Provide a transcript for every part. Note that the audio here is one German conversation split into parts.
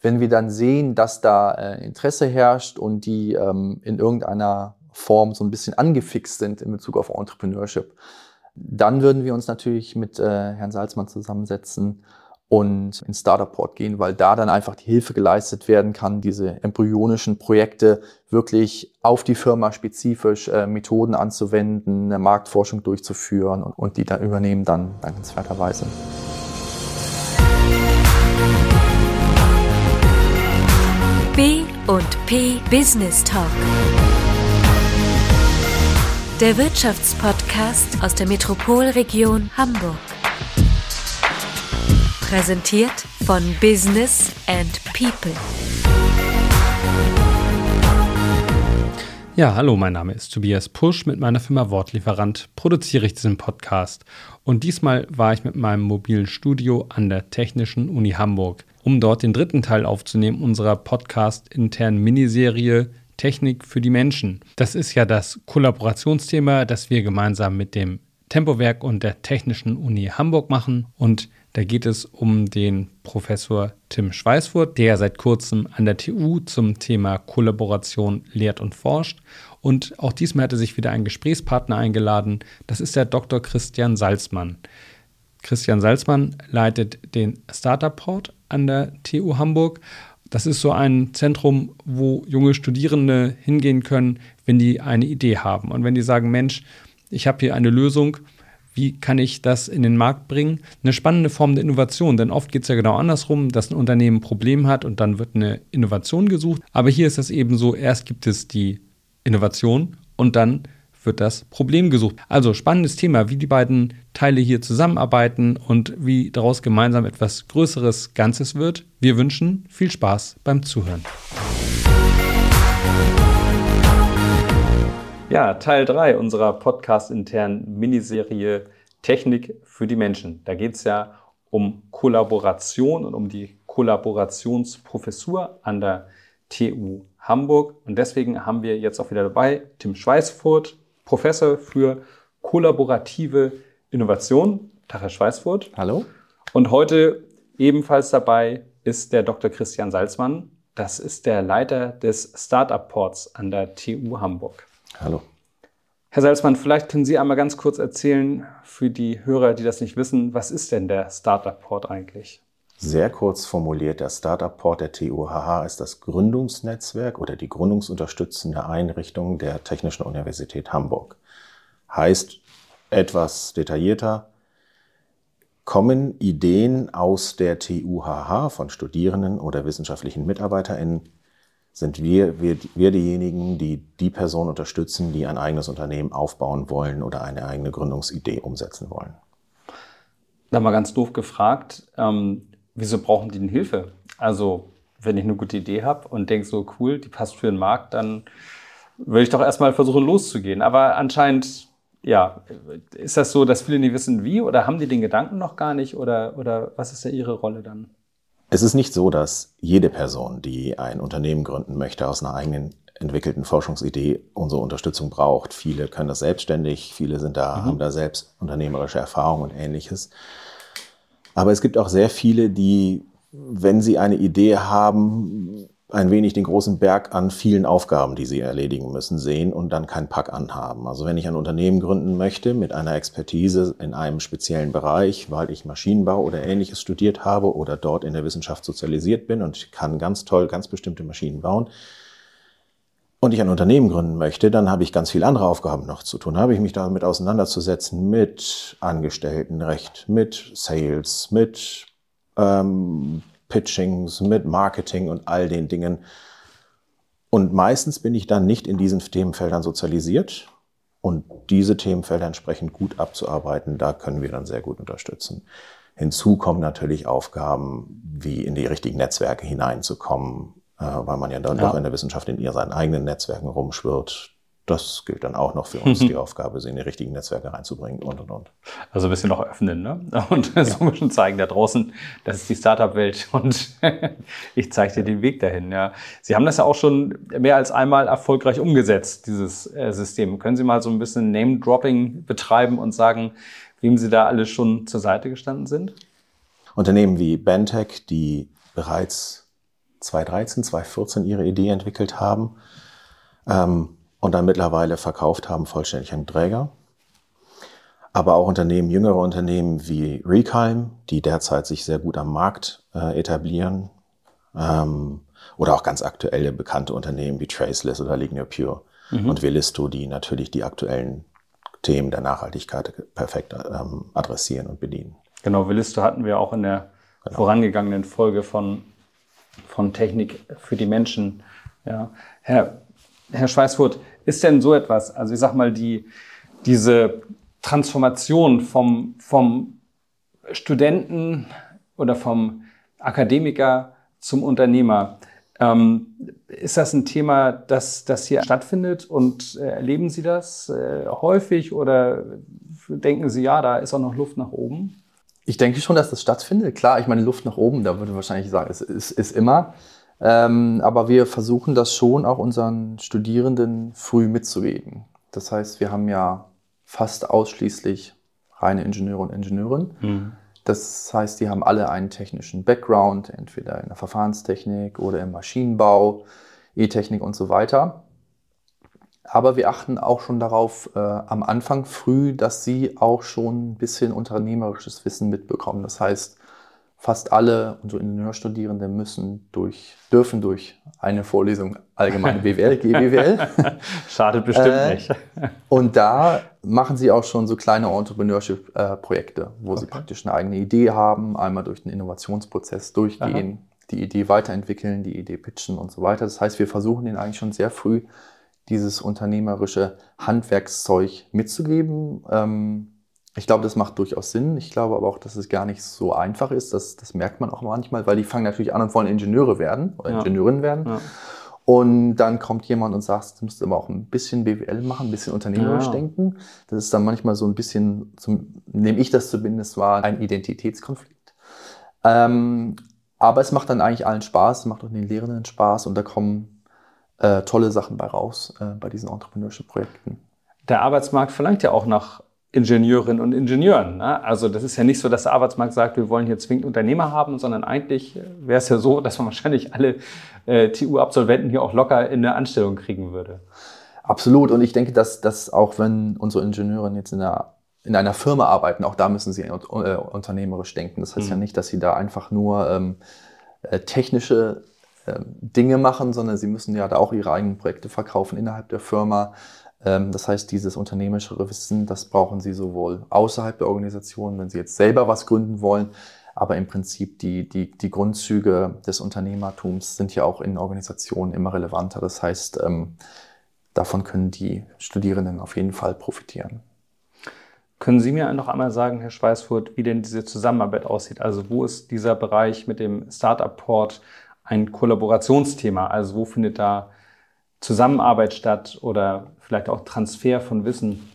wenn wir dann sehen, dass da äh, Interesse herrscht und die ähm, in irgendeiner Form so ein bisschen angefixt sind in Bezug auf Entrepreneurship, dann würden wir uns natürlich mit äh, Herrn Salzmann zusammensetzen und in Startup-Port gehen, weil da dann einfach die Hilfe geleistet werden kann, diese embryonischen Projekte wirklich auf die Firma spezifisch äh, Methoden anzuwenden, eine Marktforschung durchzuführen und, und die dann übernehmen dann dankenswerterweise. B und P Business Talk. Der Wirtschaftspodcast aus der Metropolregion Hamburg. Präsentiert von Business and People. Ja, hallo, mein Name ist Tobias Pusch. Mit meiner Firma Wortlieferant produziere ich diesen Podcast. Und diesmal war ich mit meinem mobilen Studio an der Technischen Uni Hamburg, um dort den dritten Teil aufzunehmen unserer podcast-internen Miniserie Technik für die Menschen. Das ist ja das Kollaborationsthema, das wir gemeinsam mit dem Tempowerk und der Technischen Uni Hamburg machen. Und da geht es um den Professor Tim Schweißfurt, der seit kurzem an der TU zum Thema Kollaboration lehrt und forscht. Und auch diesmal hat er sich wieder einen Gesprächspartner eingeladen. Das ist der Dr. Christian Salzmann. Christian Salzmann leitet den Startup Port an der TU Hamburg. Das ist so ein Zentrum, wo junge Studierende hingehen können, wenn die eine Idee haben. Und wenn die sagen, Mensch, ich habe hier eine Lösung, wie kann ich das in den Markt bringen? Eine spannende Form der Innovation, denn oft geht es ja genau andersrum, dass ein Unternehmen ein Problem hat und dann wird eine Innovation gesucht. Aber hier ist es eben so, erst gibt es die Innovation und dann wird das Problem gesucht. Also spannendes Thema, wie die beiden Teile hier zusammenarbeiten und wie daraus gemeinsam etwas Größeres Ganzes wird. Wir wünschen viel Spaß beim Zuhören. Ja, Teil 3 unserer podcast-internen Miniserie Technik für die Menschen. Da geht es ja um Kollaboration und um die Kollaborationsprofessur an der TU Hamburg. Und deswegen haben wir jetzt auch wieder dabei Tim Schweißfurt, Professor für kollaborative Innovation. Tag, Herr Schweißfurt. Hallo. Und heute ebenfalls dabei ist der Dr. Christian Salzmann. Das ist der Leiter des Startup Ports an der TU Hamburg. Hallo. Herr Salzmann, vielleicht können Sie einmal ganz kurz erzählen für die Hörer, die das nicht wissen, was ist denn der Startup Port eigentlich? Sehr kurz formuliert, der Startup Port der TUHH ist das Gründungsnetzwerk oder die gründungsunterstützende Einrichtung der Technischen Universität Hamburg. Heißt etwas detaillierter, kommen Ideen aus der TUHH von Studierenden oder wissenschaftlichen MitarbeiterInnen sind wir, wir, wir diejenigen, die die Person unterstützen, die ein eigenes Unternehmen aufbauen wollen oder eine eigene Gründungsidee umsetzen wollen. Da mal ganz doof gefragt, ähm, wieso brauchen die denn Hilfe? Also, wenn ich eine gute Idee habe und denke so, cool, die passt für den Markt, dann würde ich doch erstmal versuchen loszugehen. Aber anscheinend, ja, ist das so, dass viele nicht wissen, wie oder haben die den Gedanken noch gar nicht oder, oder was ist ja ihre Rolle dann? Es ist nicht so, dass jede Person, die ein Unternehmen gründen möchte, aus einer eigenen entwickelten Forschungsidee unsere Unterstützung braucht. Viele können das selbstständig, viele sind da, mhm. haben da selbst unternehmerische Erfahrung und ähnliches. Aber es gibt auch sehr viele, die, wenn sie eine Idee haben, ein wenig den großen Berg an vielen Aufgaben, die sie erledigen müssen, sehen und dann keinen Pack anhaben. Also wenn ich ein Unternehmen gründen möchte mit einer Expertise in einem speziellen Bereich, weil ich Maschinenbau oder ähnliches studiert habe oder dort in der Wissenschaft sozialisiert bin und kann ganz toll ganz bestimmte Maschinen bauen, und ich ein Unternehmen gründen möchte, dann habe ich ganz viele andere Aufgaben noch zu tun. Habe ich mich damit auseinanderzusetzen mit Angestelltenrecht, mit Sales, mit ähm, Pitchings, mit Marketing und all den Dingen. Und meistens bin ich dann nicht in diesen Themenfeldern sozialisiert. Und diese Themenfelder entsprechend gut abzuarbeiten, da können wir dann sehr gut unterstützen. Hinzu kommen natürlich Aufgaben, wie in die richtigen Netzwerke hineinzukommen, weil man ja dann ja. doch in der Wissenschaft in ihr seinen eigenen Netzwerken rumschwirrt das gilt dann auch noch für uns, die Aufgabe, sie in die richtigen Netzwerke reinzubringen und und und. Also ein bisschen noch öffnen, ne? Und ja. so ein bisschen zeigen da draußen, das ist die Startup-Welt und ich zeige dir den Weg dahin, ja. Sie haben das ja auch schon mehr als einmal erfolgreich umgesetzt, dieses äh, System. Können Sie mal so ein bisschen Name-Dropping betreiben und sagen, wem Sie da alle schon zur Seite gestanden sind? Unternehmen wie Bentech, die bereits 2013, 2014 ihre Idee entwickelt haben ähm, und dann mittlerweile verkauft haben, vollständig an Träger. Aber auch Unternehmen, jüngere Unternehmen wie Recalm, die derzeit sich sehr gut am Markt äh, etablieren. Ähm, oder auch ganz aktuelle bekannte Unternehmen wie Traceless oder Lignio Pure mhm. und Velisto, die natürlich die aktuellen Themen der Nachhaltigkeit perfekt ähm, adressieren und bedienen. Genau, Velisto hatten wir auch in der genau. vorangegangenen Folge von, von Technik für die Menschen. Ja. Herr, Herr Schweißfurt, ist denn so etwas, also ich sag mal, die, diese Transformation vom, vom Studenten oder vom Akademiker zum Unternehmer, ähm, ist das ein Thema, das, das hier stattfindet und äh, erleben Sie das äh, häufig oder denken Sie, ja, da ist auch noch Luft nach oben? Ich denke schon, dass das stattfindet. Klar, ich meine, Luft nach oben, da würde ich wahrscheinlich sagen, es ist, ist immer. Ähm, aber wir versuchen das schon auch unseren Studierenden früh mitzugeben. Das heißt, wir haben ja fast ausschließlich reine Ingenieure und Ingenieurinnen. Mhm. Das heißt, die haben alle einen technischen Background, entweder in der Verfahrenstechnik oder im Maschinenbau, E-Technik und so weiter. Aber wir achten auch schon darauf äh, am Anfang früh, dass sie auch schon ein bisschen unternehmerisches Wissen mitbekommen. Das heißt, fast alle unsere Ingenieurstudierende müssen durch, dürfen durch eine Vorlesung allgemeine BWL, GBWL. Schadet bestimmt äh, nicht. und da machen sie auch schon so kleine Entrepreneurship-Projekte, wo okay. sie praktisch eine eigene Idee haben, einmal durch den Innovationsprozess durchgehen, Aha. die Idee weiterentwickeln, die Idee pitchen und so weiter. Das heißt, wir versuchen ihnen eigentlich schon sehr früh dieses unternehmerische Handwerkszeug mitzugeben. Ähm, ich glaube, das macht durchaus Sinn. Ich glaube aber auch, dass es gar nicht so einfach ist. Das, das merkt man auch manchmal, weil die fangen natürlich an und wollen Ingenieure werden oder ja. Ingenieurin werden. Ja. Und dann kommt jemand und sagt, du musst aber auch ein bisschen BWL machen, ein bisschen unternehmerisch ja. denken. Das ist dann manchmal so ein bisschen, zum, nehme ich das zumindest wahr, ein Identitätskonflikt. Ähm, aber es macht dann eigentlich allen Spaß, es macht auch den Lehrenden Spaß und da kommen äh, tolle Sachen bei raus äh, bei diesen Entrepreneurship-Projekten. Der Arbeitsmarkt verlangt ja auch nach Ingenieurinnen und Ingenieuren. Ne? Also das ist ja nicht so, dass der Arbeitsmarkt sagt, wir wollen hier zwingend Unternehmer haben, sondern eigentlich wäre es ja so, dass man wahrscheinlich alle äh, TU-Absolventen hier auch locker in eine Anstellung kriegen würde. Absolut. Und ich denke, dass, dass auch wenn unsere Ingenieure jetzt in einer, in einer Firma arbeiten, auch da müssen sie äh, unternehmerisch denken. Das heißt mhm. ja nicht, dass sie da einfach nur ähm, äh, technische Dinge machen, sondern sie müssen ja da auch ihre eigenen Projekte verkaufen innerhalb der Firma. Ähm, das heißt, dieses unternehmerische Wissen, das brauchen Sie sowohl außerhalb der Organisation, wenn Sie jetzt selber was gründen wollen, aber im Prinzip die, die, die Grundzüge des Unternehmertums sind ja auch in Organisationen immer relevanter. Das heißt, ähm, davon können die Studierenden auf jeden Fall profitieren. Können Sie mir noch einmal sagen, Herr Schweißfurt, wie denn diese Zusammenarbeit aussieht? Also wo ist dieser Bereich mit dem Startup-Port ein Kollaborationsthema? Also wo findet da Zusammenarbeit statt oder vielleicht auch Transfer von Wissen?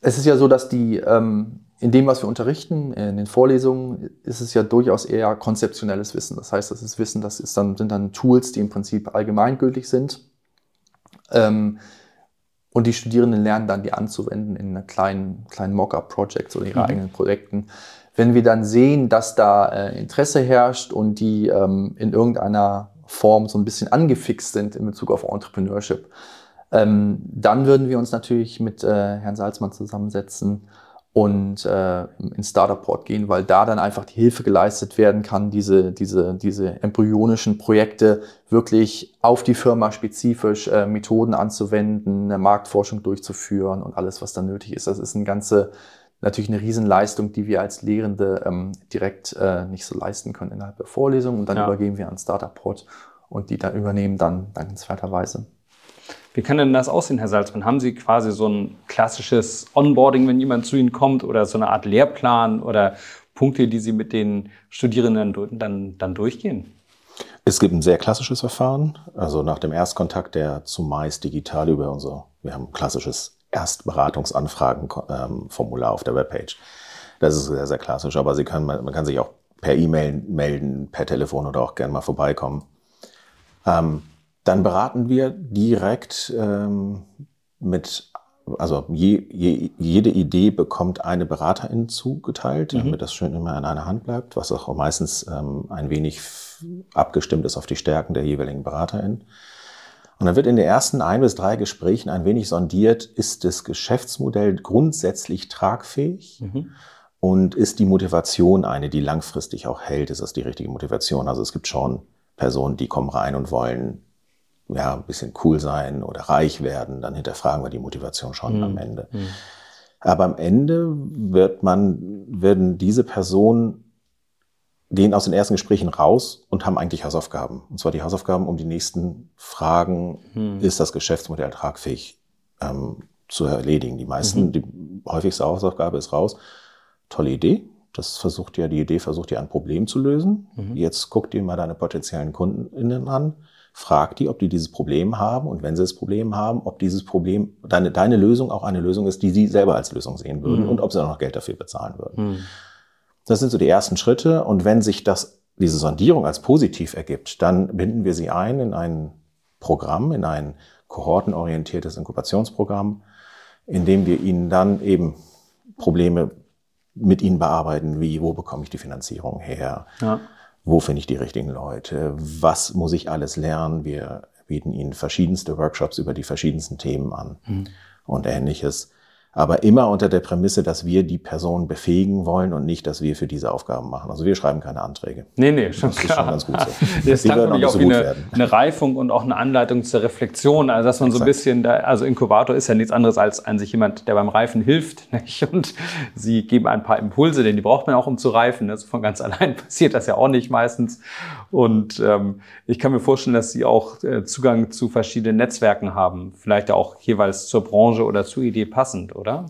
Es ist ja so, dass die ähm, in dem, was wir unterrichten, in den Vorlesungen, ist es ja durchaus eher konzeptionelles Wissen. Das heißt, das ist Wissen, das ist dann, sind dann Tools, die im Prinzip allgemeingültig sind. Ähm, und die Studierenden lernen dann, die anzuwenden in kleinen, kleinen Mock-up-Projects oder ihre mhm. eigenen Projekten. Wenn wir dann sehen, dass da äh, Interesse herrscht und die ähm, in irgendeiner Form so ein bisschen angefixt sind in Bezug auf Entrepreneurship, ähm, dann würden wir uns natürlich mit äh, Herrn Salzmann zusammensetzen und äh, ins Startup-Port gehen, weil da dann einfach die Hilfe geleistet werden kann, diese, diese, diese embryonischen Projekte wirklich auf die Firma spezifisch äh, Methoden anzuwenden, eine Marktforschung durchzuführen und alles, was da nötig ist. Das ist eine ganze, natürlich eine Riesenleistung, die wir als Lehrende ähm, direkt äh, nicht so leisten können innerhalb der Vorlesung. Und dann ja. übergeben wir an Startup-Port und die dann übernehmen dann dankenswerterweise. Wie kann denn das aussehen, Herr Salzmann? Haben Sie quasi so ein klassisches Onboarding, wenn jemand zu Ihnen kommt oder so eine Art Lehrplan oder Punkte, die Sie mit den Studierenden dann, dann durchgehen? Es gibt ein sehr klassisches Verfahren. Also nach dem Erstkontakt, der zumeist digital über unser, wir haben ein klassisches Erstberatungsanfragenformular auf der Webpage. Das ist sehr, sehr klassisch. Aber Sie können, man kann sich auch per E-Mail melden, per Telefon oder auch gerne mal vorbeikommen. Ähm, dann beraten wir direkt ähm, mit also je, je, jede Idee bekommt eine Beraterin zugeteilt, damit mhm. das schön immer in einer Hand bleibt, was auch meistens ähm, ein wenig abgestimmt ist auf die Stärken der jeweiligen Beraterin. Und dann wird in den ersten ein bis drei Gesprächen ein wenig sondiert, ist das Geschäftsmodell grundsätzlich tragfähig? Mhm. Und ist die Motivation eine, die langfristig auch hält? Ist das die richtige Motivation? Also es gibt schon Personen, die kommen rein und wollen ja, ein bisschen cool sein oder reich werden, dann hinterfragen wir die Motivation schon mhm. am Ende. Mhm. Aber am Ende wird man, werden diese Personen gehen aus den ersten Gesprächen raus und haben eigentlich Hausaufgaben. Und zwar die Hausaufgaben, um die nächsten Fragen, mhm. ist das Geschäftsmodell tragfähig ähm, zu erledigen. Die meisten, mhm. die häufigste Hausaufgabe ist raus. Tolle Idee. Das versucht ja, die Idee versucht ja ein Problem zu lösen. Mhm. Jetzt guck dir mal deine potenziellen KundenInnen an frag die, ob die dieses Problem haben und wenn sie das Problem haben, ob dieses Problem, deine, deine Lösung auch eine Lösung ist, die sie selber als Lösung sehen würden mhm. und ob sie auch noch Geld dafür bezahlen würden. Das sind so die ersten Schritte. Und wenn sich das, diese Sondierung als positiv ergibt, dann binden wir sie ein in ein Programm, in ein kohortenorientiertes Inkubationsprogramm, in dem wir ihnen dann eben Probleme mit ihnen bearbeiten, wie wo bekomme ich die Finanzierung her, ja. Wo finde ich die richtigen Leute, was muss ich alles lernen. Wir bieten ihnen verschiedenste Workshops über die verschiedensten Themen an mhm. und ähnliches aber immer unter der Prämisse, dass wir die Person befähigen wollen und nicht, dass wir für diese Aufgaben machen. Also wir schreiben keine Anträge. Nee, nee, schon das klar. ist schon ganz gut so. Das klingt nämlich auch so wie eine, eine, Reifung und auch eine Anleitung zur Reflexion. Also dass man Exakt. so ein bisschen, da, also Inkubator ist ja nichts anderes als an sich jemand, der beim Reifen hilft. Nicht? Und sie geben ein paar Impulse, denn die braucht man auch, um zu reifen. Also von ganz allein passiert das ja auch nicht meistens. Und ähm, ich kann mir vorstellen, dass sie auch äh, Zugang zu verschiedenen Netzwerken haben. Vielleicht auch jeweils zur Branche oder zur Idee passend, oder? Oder?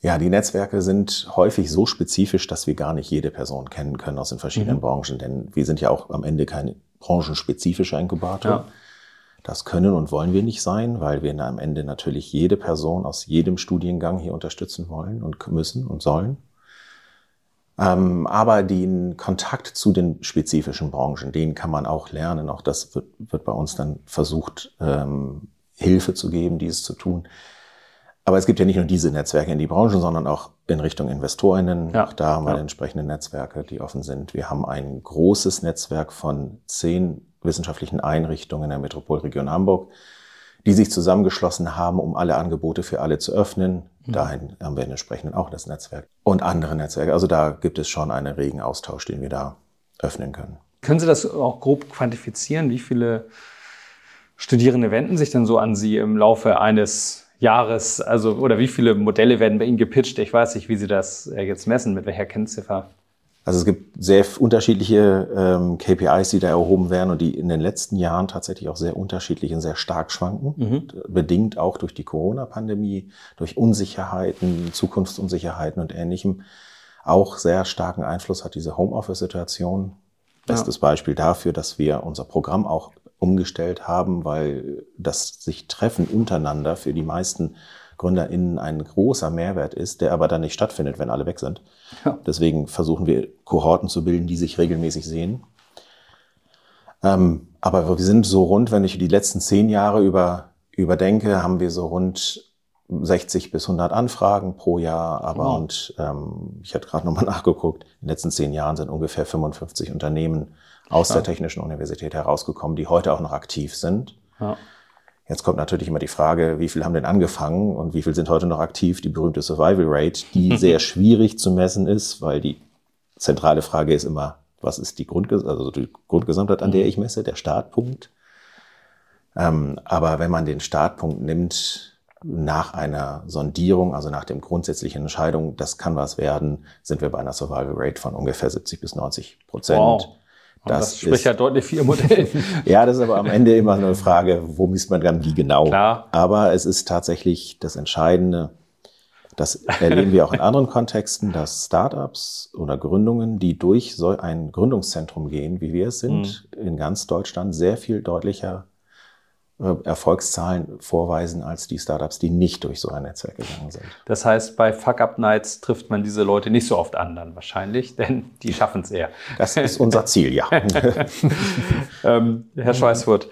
Ja, die Netzwerke sind häufig so spezifisch, dass wir gar nicht jede Person kennen können aus den verschiedenen mhm. Branchen, denn wir sind ja auch am Ende kein branchenspezifischer Inkubator. Ja. Das können und wollen wir nicht sein, weil wir am Ende natürlich jede Person aus jedem Studiengang hier unterstützen wollen und müssen und sollen. Ähm, aber den Kontakt zu den spezifischen Branchen, den kann man auch lernen. Auch das wird, wird bei uns dann versucht, ähm, Hilfe zu geben, dieses zu tun. Aber es gibt ja nicht nur diese Netzwerke in die Branchen, sondern auch in Richtung InvestorInnen. Ja, auch da haben wir ja. entsprechende Netzwerke, die offen sind. Wir haben ein großes Netzwerk von zehn wissenschaftlichen Einrichtungen in der Metropolregion Hamburg, die sich zusammengeschlossen haben, um alle Angebote für alle zu öffnen. Mhm. Dahin haben wir entsprechend auch das Netzwerk und andere Netzwerke. Also da gibt es schon einen regen Austausch, den wir da öffnen können. Können Sie das auch grob quantifizieren? Wie viele Studierende wenden sich denn so an Sie im Laufe eines Jahres, also oder wie viele Modelle werden bei Ihnen gepitcht? Ich weiß nicht, wie Sie das äh, jetzt messen, mit welcher Kennziffer. Also es gibt sehr unterschiedliche ähm, KPIs, die da erhoben werden und die in den letzten Jahren tatsächlich auch sehr unterschiedlich und sehr stark schwanken, mhm. bedingt auch durch die Corona-Pandemie, durch Unsicherheiten, Zukunftsunsicherheiten und ähnlichem. Auch sehr starken Einfluss hat diese Homeoffice-Situation. Bestes ja. Beispiel dafür, dass wir unser Programm auch umgestellt haben, weil das sich Treffen untereinander für die meisten GründerInnen ein großer Mehrwert ist, der aber dann nicht stattfindet, wenn alle weg sind. Ja. Deswegen versuchen wir Kohorten zu bilden, die sich regelmäßig sehen. Ähm, aber wir sind so rund, wenn ich die letzten zehn Jahre über, überdenke, haben wir so rund 60 bis 100 Anfragen pro Jahr. Aber wow. und ähm, ich hatte gerade nochmal nachgeguckt, in den letzten zehn Jahren sind ungefähr 55 Unternehmen aus ja. der Technischen Universität herausgekommen, die heute auch noch aktiv sind. Ja. Jetzt kommt natürlich immer die Frage, wie viel haben denn angefangen und wie viel sind heute noch aktiv? Die berühmte Survival Rate, die sehr schwierig zu messen ist, weil die zentrale Frage ist immer, was ist die, Grundges also die Grundgesamtheit, an der mhm. ich messe, der Startpunkt. Ähm, aber wenn man den Startpunkt nimmt nach einer Sondierung, also nach dem grundsätzlichen Entscheidung, das kann was werden, sind wir bei einer Survival Rate von ungefähr 70 bis 90 Prozent. Wow. Das, das spricht ist, ja deutlich Ihr Modell. ja, das ist aber am Ende immer eine Frage, wo misst man dann wie genau. Klar. Aber es ist tatsächlich das Entscheidende, das erleben wir auch in anderen Kontexten, dass Startups oder Gründungen, die durch so ein Gründungszentrum gehen, wie wir es sind, mhm. in ganz Deutschland sehr viel deutlicher Erfolgszahlen vorweisen als die Startups, die nicht durch so ein Netzwerk gegangen sind. Das heißt, bei Fuck-Up-Nights trifft man diese Leute nicht so oft an dann wahrscheinlich, denn die schaffen es eher. Das ist unser Ziel, ja. ähm, Herr Schweißfurt,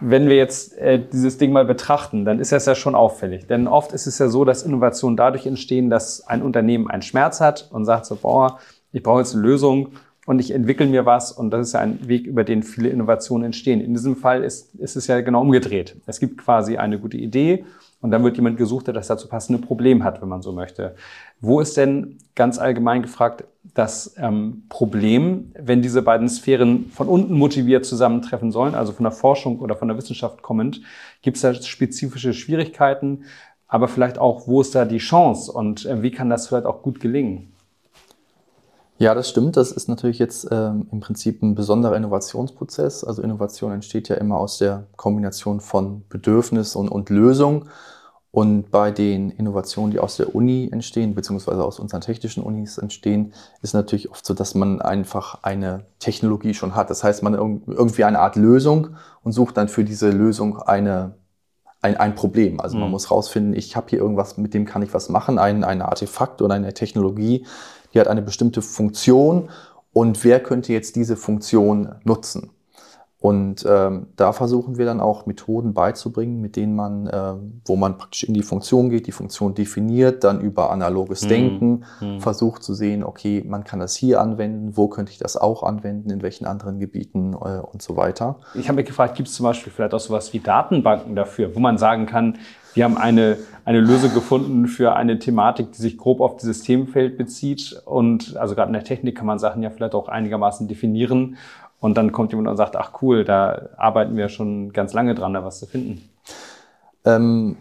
wenn wir jetzt äh, dieses Ding mal betrachten, dann ist das ja schon auffällig. Denn oft ist es ja so, dass Innovationen dadurch entstehen, dass ein Unternehmen einen Schmerz hat und sagt so, boah, ich brauche jetzt eine Lösung und ich entwickle mir was und das ist ja ein Weg, über den viele Innovationen entstehen. In diesem Fall ist, ist es ja genau umgedreht. Es gibt quasi eine gute Idee und dann wird jemand gesucht, der das dazu passende Problem hat, wenn man so möchte. Wo ist denn ganz allgemein gefragt das ähm, Problem, wenn diese beiden Sphären von unten motiviert zusammentreffen sollen, also von der Forschung oder von der Wissenschaft kommend? Gibt es da spezifische Schwierigkeiten? Aber vielleicht auch, wo ist da die Chance und äh, wie kann das vielleicht auch gut gelingen? Ja, das stimmt. Das ist natürlich jetzt ähm, im Prinzip ein besonderer Innovationsprozess. Also Innovation entsteht ja immer aus der Kombination von Bedürfnis und, und Lösung. Und bei den Innovationen, die aus der Uni entstehen, beziehungsweise aus unseren technischen Unis entstehen, ist natürlich oft so, dass man einfach eine Technologie schon hat. Das heißt, man irgendwie eine Art Lösung und sucht dann für diese Lösung eine, ein, ein Problem. Also man mhm. muss rausfinden, ich habe hier irgendwas, mit dem kann ich was machen, ein, ein Artefakt oder eine Technologie, die hat eine bestimmte Funktion und wer könnte jetzt diese Funktion nutzen? Und ähm, da versuchen wir dann auch Methoden beizubringen, mit denen man, äh, wo man praktisch in die Funktion geht, die Funktion definiert, dann über analoges mhm. Denken mhm. versucht zu sehen, okay, man kann das hier anwenden, wo könnte ich das auch anwenden, in welchen anderen Gebieten äh, und so weiter. Ich habe mich gefragt, gibt es zum Beispiel vielleicht auch sowas wie Datenbanken dafür, wo man sagen kann, wir haben eine, eine Lösung gefunden für eine Thematik, die sich grob auf dieses Themenfeld bezieht. Und also gerade in der Technik kann man Sachen ja vielleicht auch einigermaßen definieren. Und dann kommt jemand und sagt, ach cool, da arbeiten wir schon ganz lange dran, da was zu finden. Ähm,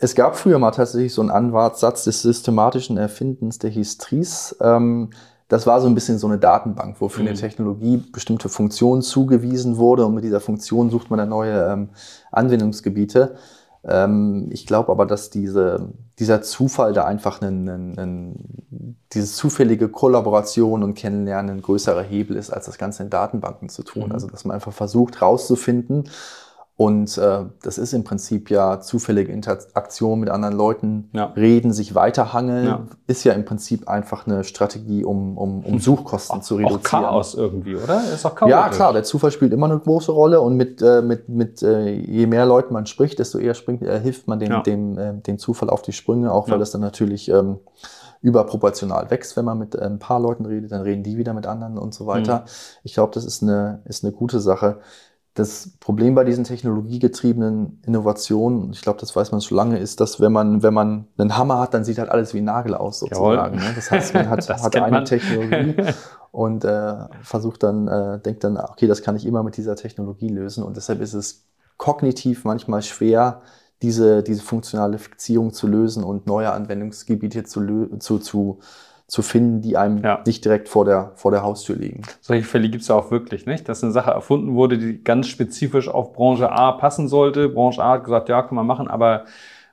es gab früher mal tatsächlich so einen Anwartsatz des systematischen Erfindens, der hieß TRIS. Ähm, das war so ein bisschen so eine Datenbank, wo für mhm. eine Technologie bestimmte Funktionen zugewiesen wurde und mit dieser Funktion sucht man dann neue ähm, Anwendungsgebiete. Ähm, ich glaube aber, dass diese, dieser Zufall da einfach einen, einen, einen, diese zufällige Kollaboration und Kennenlernen ein größerer Hebel ist, als das Ganze in Datenbanken zu tun. Mhm. Also dass man einfach versucht rauszufinden, und äh, das ist im Prinzip ja zufällige Interaktion mit anderen Leuten, ja. reden, sich weiterhangeln, ja. ist ja im Prinzip einfach eine Strategie, um, um, um Suchkosten auch, zu reduzieren. Auch Chaos irgendwie, oder? Ist auch Chaos. Ja, klar, der Zufall spielt immer eine große Rolle und mit, äh, mit, mit äh, je mehr Leuten man spricht, desto eher springt, äh, hilft man dem, ja. dem, äh, dem Zufall auf die Sprünge, auch weil das dann natürlich ähm, überproportional wächst, wenn man mit äh, ein paar Leuten redet, dann reden die wieder mit anderen und so weiter. Mhm. Ich glaube, das ist eine, ist eine gute Sache. Das Problem bei diesen technologiegetriebenen Innovationen, ich glaube, das weiß man schon lange, ist, dass wenn man, wenn man einen Hammer hat, dann sieht halt alles wie ein Nagel aus, sozusagen. Ne? Das heißt, man hat, hat eine man. Technologie und äh, versucht dann, äh, denkt dann, okay, das kann ich immer mit dieser Technologie lösen. Und deshalb ist es kognitiv manchmal schwer, diese, diese funktionale Fixierung zu lösen und neue Anwendungsgebiete zu, zu, zu zu finden, die einem ja. nicht direkt vor der, vor der Haustür liegen. Solche Fälle gibt es ja auch wirklich, nicht? Dass eine Sache erfunden wurde, die ganz spezifisch auf Branche A passen sollte. Branche A hat gesagt, ja, kann man machen, aber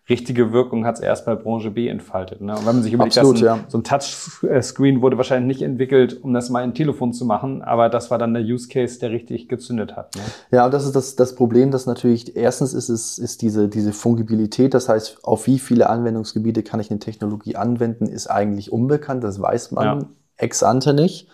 richtige Wirkung hat es erst bei Branche B entfaltet. Ne? Und wenn man sich überlegt, Absolut, ja. so ein Touchscreen wurde wahrscheinlich nicht entwickelt, um das mal in Telefon zu machen, aber das war dann der Use Case, der richtig gezündet hat. Ne? Ja, und das ist das, das Problem, dass natürlich erstens ist es ist diese, diese Fungibilität, das heißt, auf wie viele Anwendungsgebiete kann ich eine Technologie anwenden, ist eigentlich unbekannt, das weiß man ja. ex ante nicht.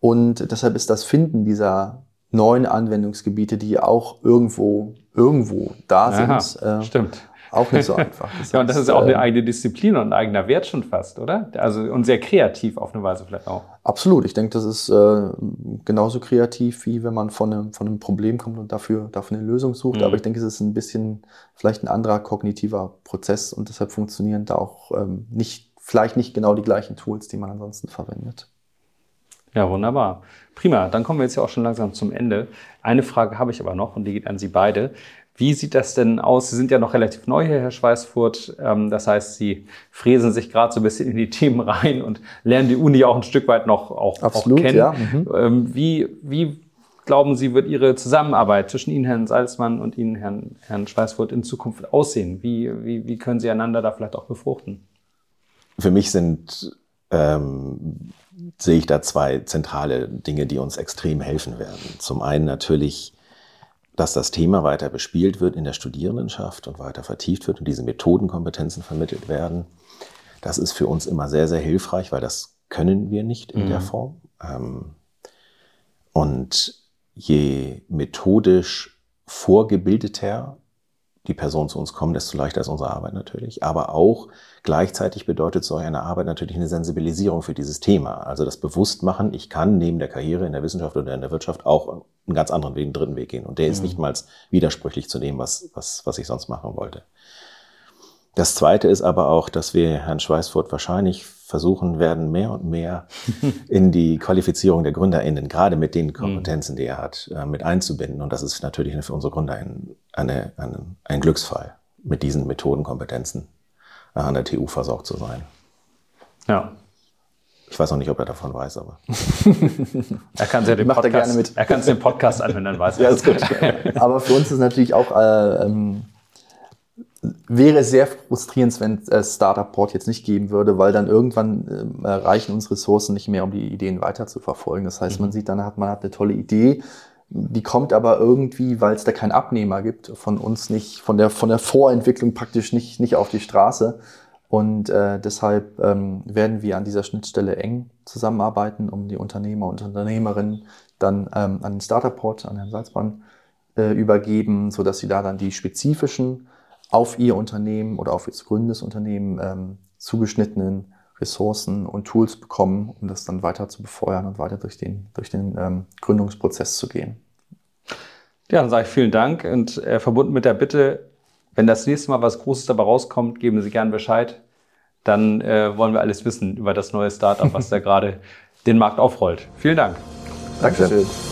Und deshalb ist das Finden dieser neuen Anwendungsgebiete, die auch irgendwo irgendwo da Aha, sind. Äh, stimmt auch nicht so einfach. Das ja, und das ist auch eine ähm, eigene Disziplin und ein eigener Wert schon fast, oder? Also und sehr kreativ auf eine Weise vielleicht auch. Absolut. Ich denke, das ist äh, genauso kreativ, wie wenn man von einem, von einem Problem kommt und dafür, dafür eine Lösung sucht. Mhm. Aber ich denke, es ist ein bisschen vielleicht ein anderer kognitiver Prozess und deshalb funktionieren da auch ähm, nicht, vielleicht nicht genau die gleichen Tools, die man ansonsten verwendet. Ja, wunderbar. Prima. Dann kommen wir jetzt ja auch schon langsam zum Ende. Eine Frage habe ich aber noch und die geht an Sie beide. Wie sieht das denn aus? Sie sind ja noch relativ neu hier, Herr Schweißfurt. Ähm, das heißt, Sie fräsen sich gerade so ein bisschen in die Themen rein und lernen die Uni auch ein Stück weit noch auch, Absolut, auch kennen. Ja. Mhm. Wie, wie glauben Sie, wird Ihre Zusammenarbeit zwischen Ihnen, Herrn Salzmann, und Ihnen, Herrn, Herrn Schweißfurt, in Zukunft aussehen? Wie, wie, wie können Sie einander da vielleicht auch befruchten? Für mich sind, ähm, sehe ich da zwei zentrale Dinge, die uns extrem helfen werden. Zum einen natürlich dass das Thema weiter bespielt wird in der Studierendenschaft und weiter vertieft wird und diese Methodenkompetenzen vermittelt werden. Das ist für uns immer sehr, sehr hilfreich, weil das können wir nicht in mhm. der Form. Ähm, und je methodisch vorgebildeter die Person zu uns kommt, desto leichter ist unsere Arbeit natürlich. Aber auch gleichzeitig bedeutet solch eine Arbeit natürlich eine Sensibilisierung für dieses Thema. Also das Bewusstmachen, ich kann neben der Karriere in der Wissenschaft oder in der Wirtschaft auch einen ganz anderen Weg, einen dritten Weg gehen. Und der mhm. ist nicht mal widersprüchlich zu dem, was, was, was ich sonst machen wollte. Das Zweite ist aber auch, dass wir Herrn Schweißfurt wahrscheinlich versuchen werden, mehr und mehr in die Qualifizierung der GründerInnen, gerade mit den Kompetenzen, die er hat, äh, mit einzubinden. Und das ist natürlich für unsere Gründer ein, eine, ein, Glücksfall, mit diesen Methodenkompetenzen an der TU versorgt zu sein. Ja. Ich weiß noch nicht, ob er davon weiß, aber. er kann ja den Macht Podcast, er gerne mit. Er kann den Podcast anhören, dann weiß er. ja, ist gut. aber für uns ist natürlich auch äh, ähm, wäre sehr frustrierend, wenn es äh, Startup Port jetzt nicht geben würde, weil dann irgendwann äh, reichen uns Ressourcen nicht mehr, um die Ideen weiter zu verfolgen. Das heißt, mhm. man sieht dann hat man hat eine tolle Idee, die kommt aber irgendwie, weil es da keinen Abnehmer gibt, von uns nicht, von der von der Vorentwicklung praktisch nicht nicht auf die Straße. Und äh, deshalb ähm, werden wir an dieser Schnittstelle eng zusammenarbeiten, um die Unternehmer und Unternehmerinnen dann ähm, an den Startup Port, an Herrn Salzmann äh, übergeben, so dass sie da dann die spezifischen auf ihr Unternehmen oder auf ihr zu gründendes Unternehmen ähm, zugeschnittenen Ressourcen und Tools bekommen, um das dann weiter zu befeuern und weiter durch den, durch den ähm, Gründungsprozess zu gehen. Ja, dann sage ich vielen Dank und äh, verbunden mit der Bitte, wenn das nächste Mal was Großes dabei rauskommt, geben Sie gern Bescheid. Dann äh, wollen wir alles wissen über das neue Startup, was da gerade den Markt aufrollt. Vielen Dank. Dankeschön. Dankeschön.